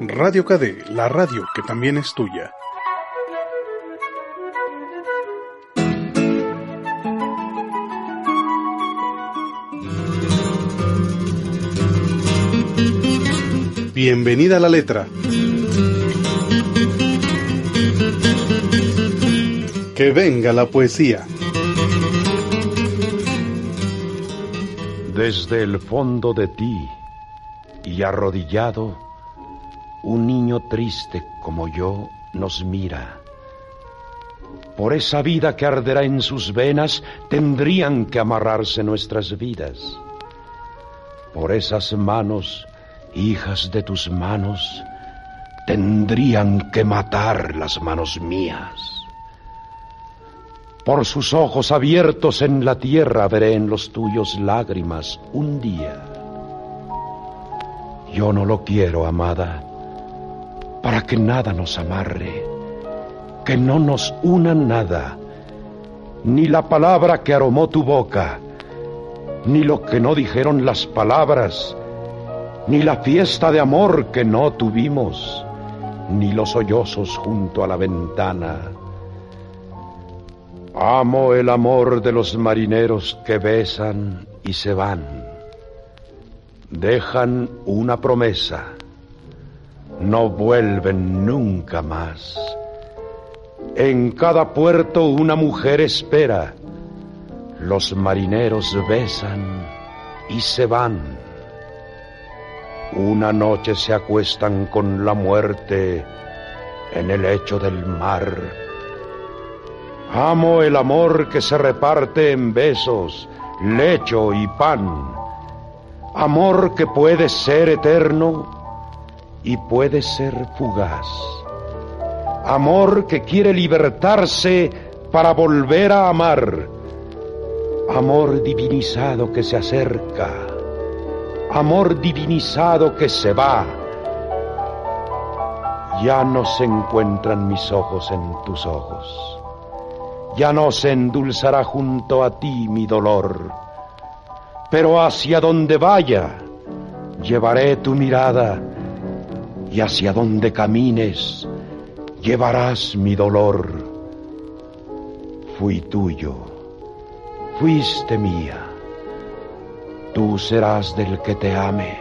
Radio KD, la radio que también es tuya. Bienvenida la letra. Que venga la poesía. Desde el fondo de ti, Y arrodillado, un niño triste como yo nos mira. Por esa vida que arderá en sus venas tendrían que amarrarse nuestras vidas. Por esas manos, hijas de tus manos, tendrían que matar las manos mías. Por sus ojos abiertos en la tierra veré en los tuyos lágrimas un día. Yo no lo quiero, amada, para que nada nos amarre, que no nos una nada, ni la palabra que aromó tu boca, ni lo que no dijeron las palabras, ni la fiesta de amor que no tuvimos, ni los sollozos junto a la ventana. Amo el amor de los marineros que besan y se van. Dejan una promesa. No vuelven nunca más. En cada puerto una mujer espera. Los marineros besan y se van. Una noche se acuestan con la muerte en el lecho del mar. Amo el amor que se reparte en besos, lecho y pan. Amor que puede ser eterno y puede ser fugaz. Amor que quiere libertarse para volver a amar. Amor divinizado que se acerca. Amor divinizado que se va. Ya no se encuentran mis ojos en tus ojos ya no se endulzará junto a ti mi dolor. Pero hacia donde vaya, llevaré tu mirada, y hacia donde camines, llevarás mi dolor. Fui tuyo, fuiste mía. Tú serás del que te ame,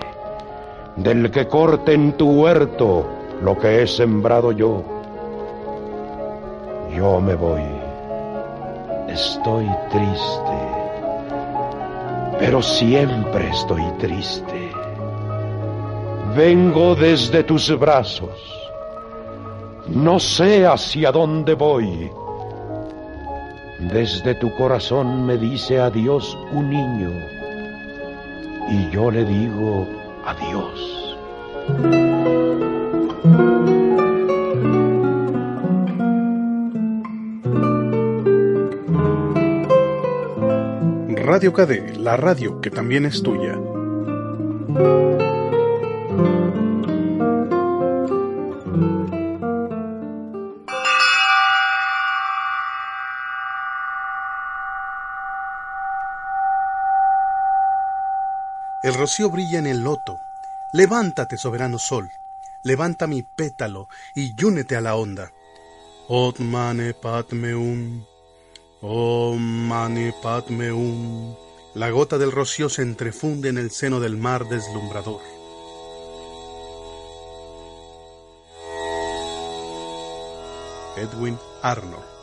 del que corte en tu huerto lo que he sembrado yo. Yo me voy estoy triste, pero siempre estoy triste. Vengo desde tus brazos, no sé hacia dónde voy. Desde tu corazón me dice adiós un niño y yo le digo adiós. Radio KD, la radio que también es tuya. Rocío brilla en el loto. Levántate, soberano sol. Levanta mi pétalo y yúnete a la onda. Otmane patmeum. Om Mani Padme Hum. La gota del rocío se entrefunde en el seno del mar deslumbrador. Edwin Arnold.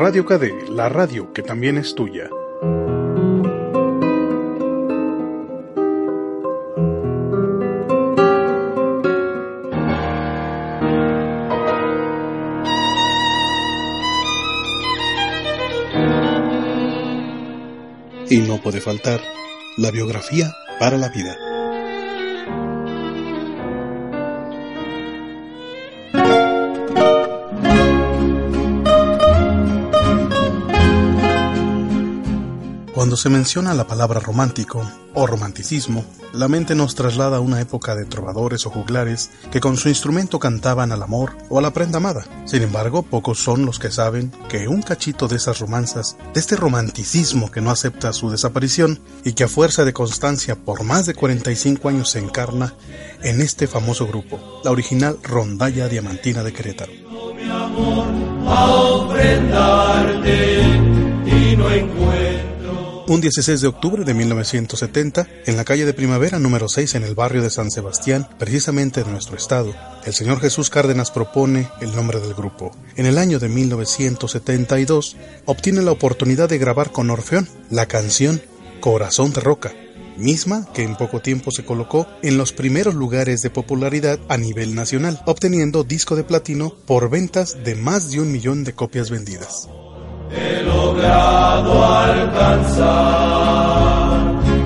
Radio KD, la radio que también es tuya. Y no puede faltar la biografía para la vida. Se menciona la palabra romántico o romanticismo, la mente nos traslada a una época de trovadores o juglares que con su instrumento cantaban al amor o a la prenda amada. Sin embargo, pocos son los que saben que un cachito de esas romanzas, de este romanticismo que no acepta su desaparición y que a fuerza de constancia por más de 45 años se encarna en este famoso grupo, la original Rondalla Diamantina de Querétaro. Un 16 de octubre de 1970, en la calle de Primavera número 6 en el barrio de San Sebastián, precisamente en nuestro estado, el señor Jesús Cárdenas propone el nombre del grupo. En el año de 1972, obtiene la oportunidad de grabar con Orfeón la canción Corazón de Roca, misma que en poco tiempo se colocó en los primeros lugares de popularidad a nivel nacional, obteniendo disco de platino por ventas de más de un millón de copias vendidas. He logrado alcanzar.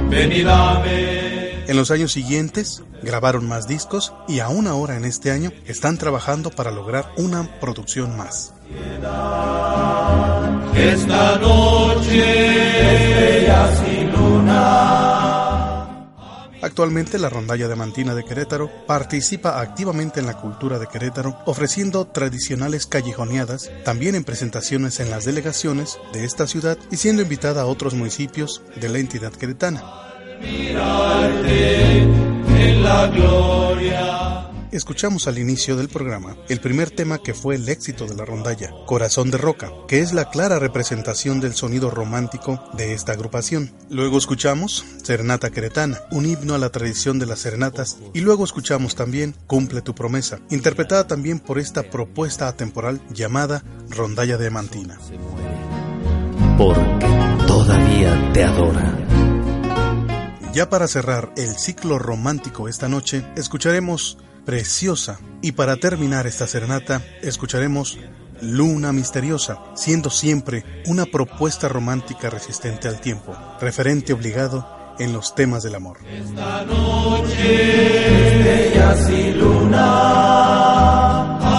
Ven y dame. En los años siguientes grabaron más discos y aún ahora en este año están trabajando para lograr una producción más. Esta noche estrellas y luna. Actualmente la rondalla de Mantina de Querétaro participa activamente en la cultura de Querétaro, ofreciendo tradicionales callejoneadas, también en presentaciones en las delegaciones de esta ciudad y siendo invitada a otros municipios de la entidad queretana. Escuchamos al inicio del programa el primer tema que fue el éxito de la rondalla, Corazón de Roca, que es la clara representación del sonido romántico de esta agrupación. Luego escuchamos Serenata Queretana, un himno a la tradición de las serenatas, y luego escuchamos también Cumple tu promesa, interpretada también por esta propuesta atemporal llamada Rondalla de Mantina. Porque todavía te adora. Ya para cerrar el ciclo romántico esta noche, escucharemos Preciosa y para terminar esta serenata, escucharemos Luna Misteriosa, siendo siempre una propuesta romántica resistente al tiempo, referente obligado en los temas del amor. Esta noche estrellas y luna.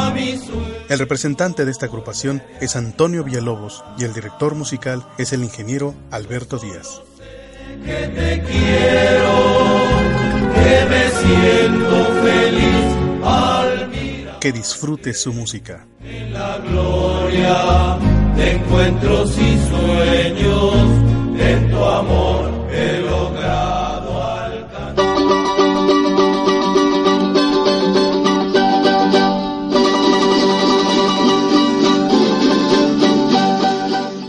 A mi sueño. El representante de esta agrupación es Antonio Villalobos y el director musical es el ingeniero Alberto Díaz. que te quiero, que me siento feliz al mirar Que disfrute su música. en la gloria de encuentros y sueños, en tu amor he logrado alcanzar.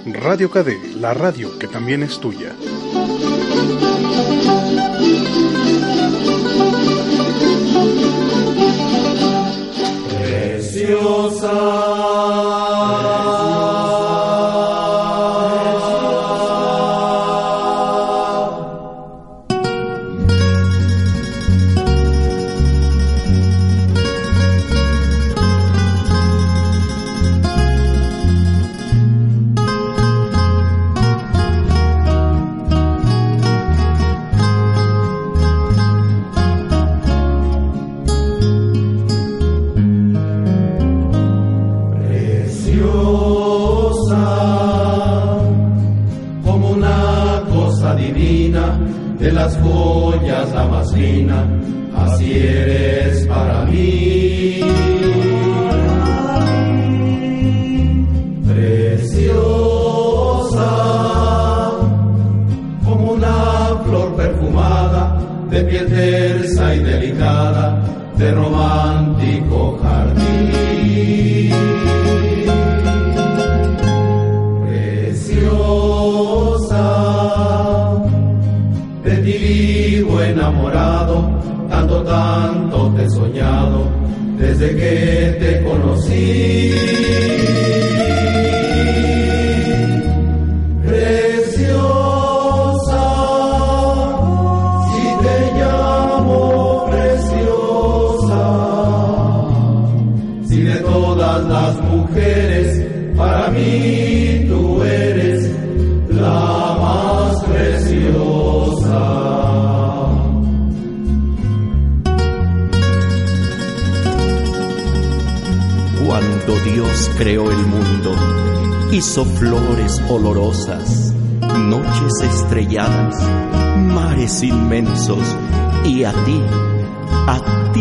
Radio KD, la radio que también es tuya. Preciosa.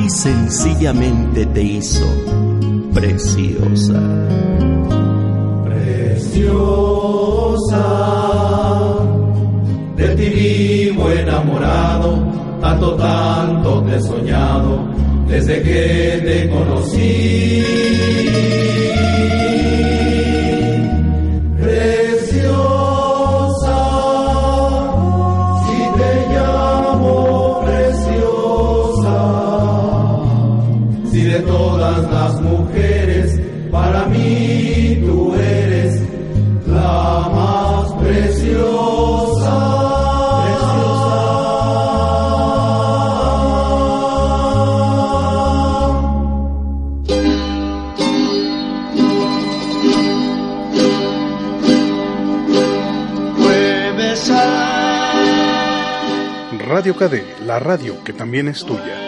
Sencillamente te hizo preciosa. Preciosa, de ti vivo enamorado, tanto, tanto te he soñado, desde que te conocí. Radio KD, la radio que también es tuya.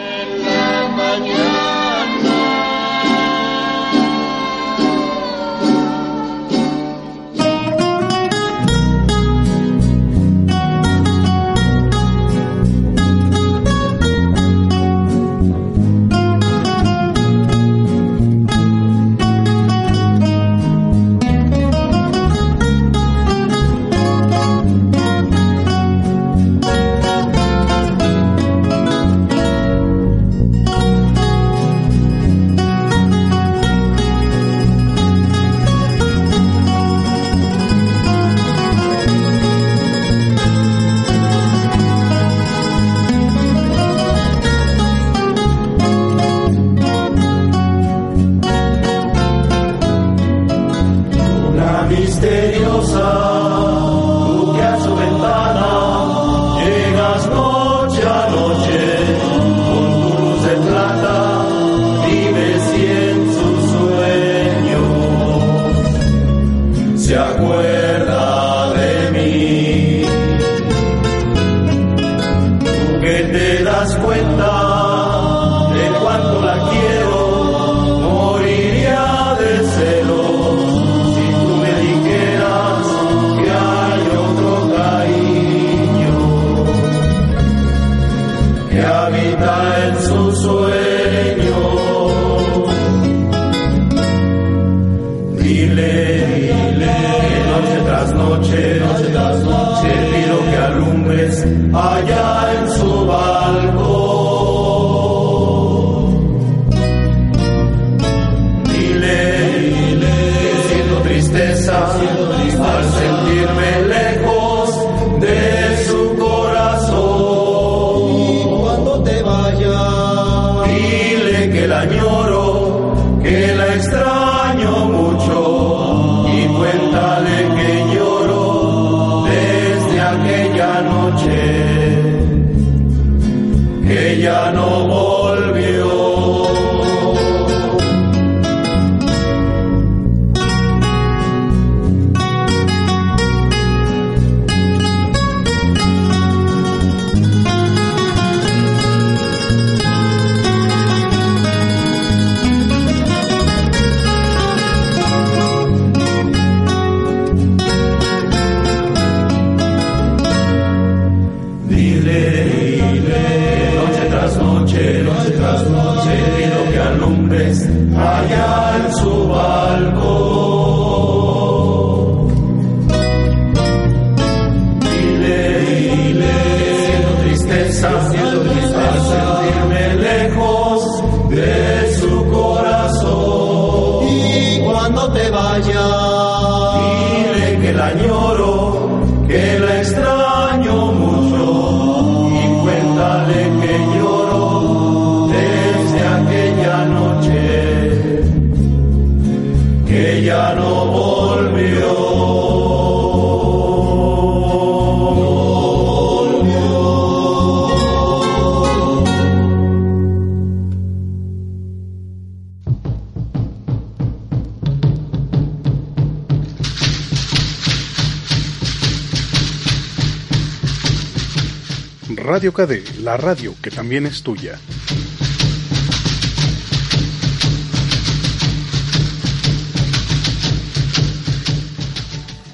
La radio que también es tuya.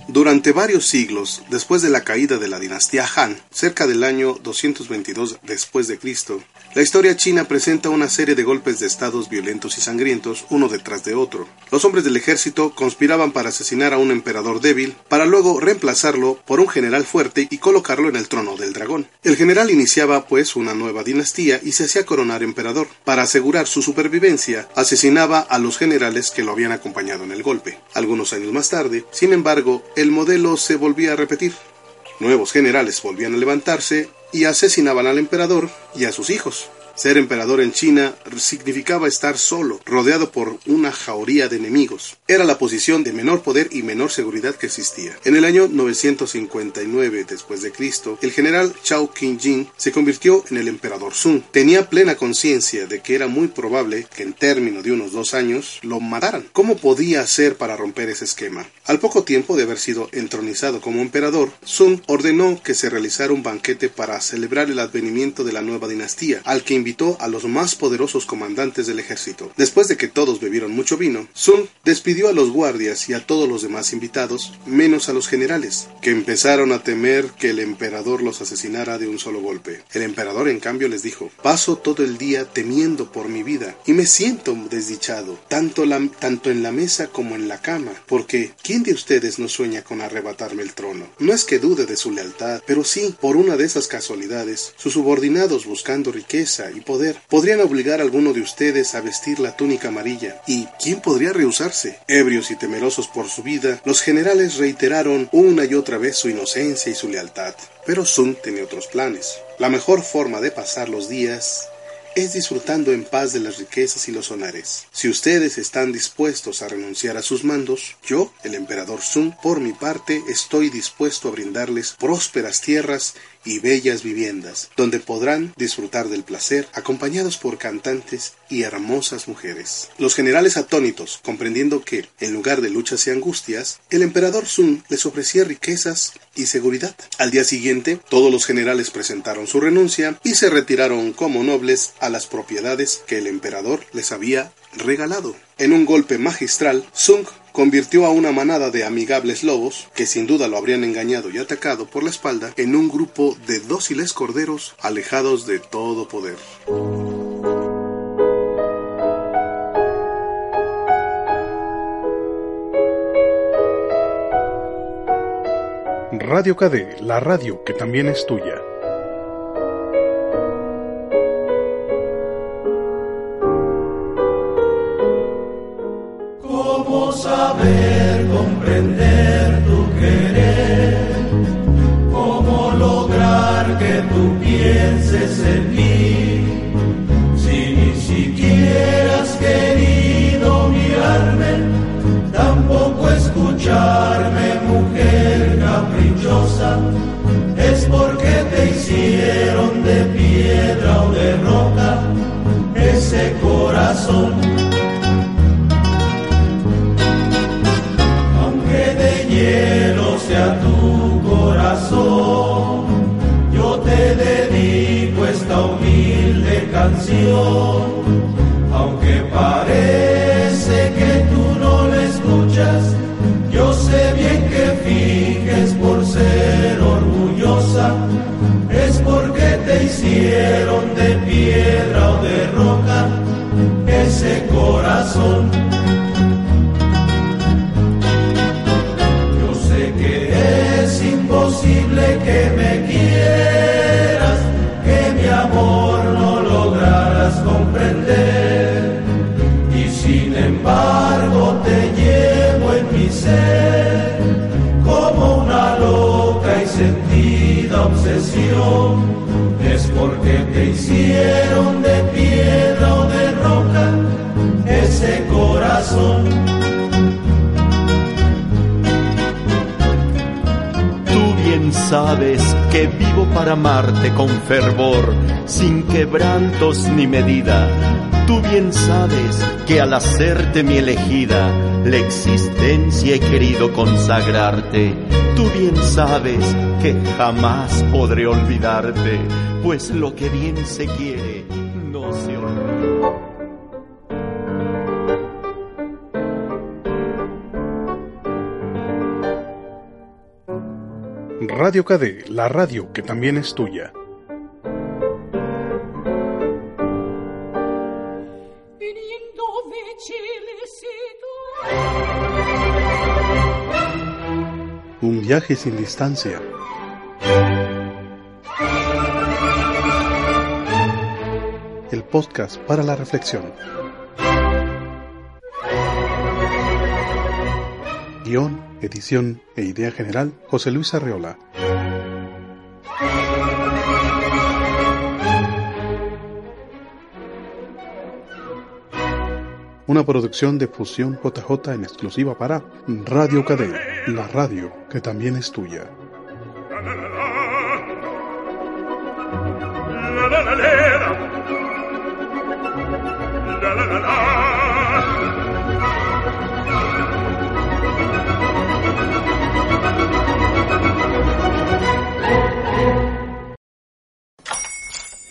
Durante varios siglos, después de la caída de la dinastía Han, cerca del año 222 después de Cristo, la historia china presenta una serie de golpes de estados violentos y sangrientos uno detrás de otro. Los hombres del ejército conspiraban para asesinar a un emperador débil, para luego reemplazarlo por un general fuerte y colocarlo en el trono del dragón. El general iniciaba pues una nueva dinastía y se hacía coronar emperador. Para asegurar su supervivencia, asesinaba a los generales que lo habían acompañado en el golpe. Algunos años más tarde, sin embargo, el modelo se volvía a repetir. Nuevos generales volvían a levantarse y asesinaban al emperador y a sus hijos. Ser emperador en China significaba estar solo, rodeado por una jauría de enemigos. Era la posición de menor poder y menor seguridad que existía. En el año 959 después de Cristo, el general Chao Qing-jin se convirtió en el emperador Sun. Tenía plena conciencia de que era muy probable que en término de unos dos años lo mataran. ¿Cómo podía hacer para romper ese esquema? Al poco tiempo de haber sido entronizado como emperador, Sun ordenó que se realizara un banquete para celebrar el advenimiento de la nueva dinastía, al que invitó a los más poderosos comandantes del ejército. Después de que todos bebieron mucho vino, Sun despidió a los guardias y a todos los demás invitados, menos a los generales, que empezaron a temer que el emperador los asesinara de un solo golpe. El emperador, en cambio, les dijo, paso todo el día temiendo por mi vida y me siento desdichado, tanto, tanto en la mesa como en la cama, porque ¿quién de ustedes no sueña con arrebatarme el trono? No es que dude de su lealtad, pero sí, por una de esas casualidades, sus subordinados buscando riqueza podrían obligar a alguno de ustedes a vestir la túnica amarilla. ¿Y quién podría rehusarse? Ebrios y temerosos por su vida, los generales reiteraron una y otra vez su inocencia y su lealtad. Pero Sun tenía otros planes. La mejor forma de pasar los días es disfrutando en paz de las riquezas y los honores. Si ustedes están dispuestos a renunciar a sus mandos, yo, el emperador Sun, por mi parte, estoy dispuesto a brindarles prósperas tierras y bellas viviendas, donde podrán disfrutar del placer, acompañados por cantantes y hermosas mujeres. Los generales atónitos, comprendiendo que, en lugar de luchas y angustias, el emperador Sun les ofrecía riquezas y seguridad. Al día siguiente, todos los generales presentaron su renuncia y se retiraron como nobles a las propiedades que el emperador les había regalado. En un golpe magistral, Sung convirtió a una manada de amigables lobos, que sin duda lo habrían engañado y atacado por la espalda, en un grupo de dóciles corderos alejados de todo poder. Radio KD, la radio que también es tuya. Saber comprender aunque parece que tú no la escuchas, yo sé bien que finges por ser orgullosa, es porque te hicieron de piedra o de roca ese corazón. Embargo te llevo en mi ser como una loca y sentida obsesión. Es porque te hicieron de piedra o de roca ese corazón. Tú bien sabes que vivo para amarte con fervor, sin quebrantos ni medida. Tú bien sabes que al hacerte mi elegida, la existencia he querido consagrarte. Tú bien sabes que jamás podré olvidarte, pues lo que bien se quiere no se olvida. Radio KD, la radio que también es tuya. Viaje sin distancia. El podcast para la reflexión. Guión, edición e idea general, José Luis Arreola. Una producción de Fusión JJ en exclusiva para Radio Cadena, la radio que también es tuya.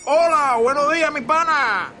Hola, buenos días, mi pana.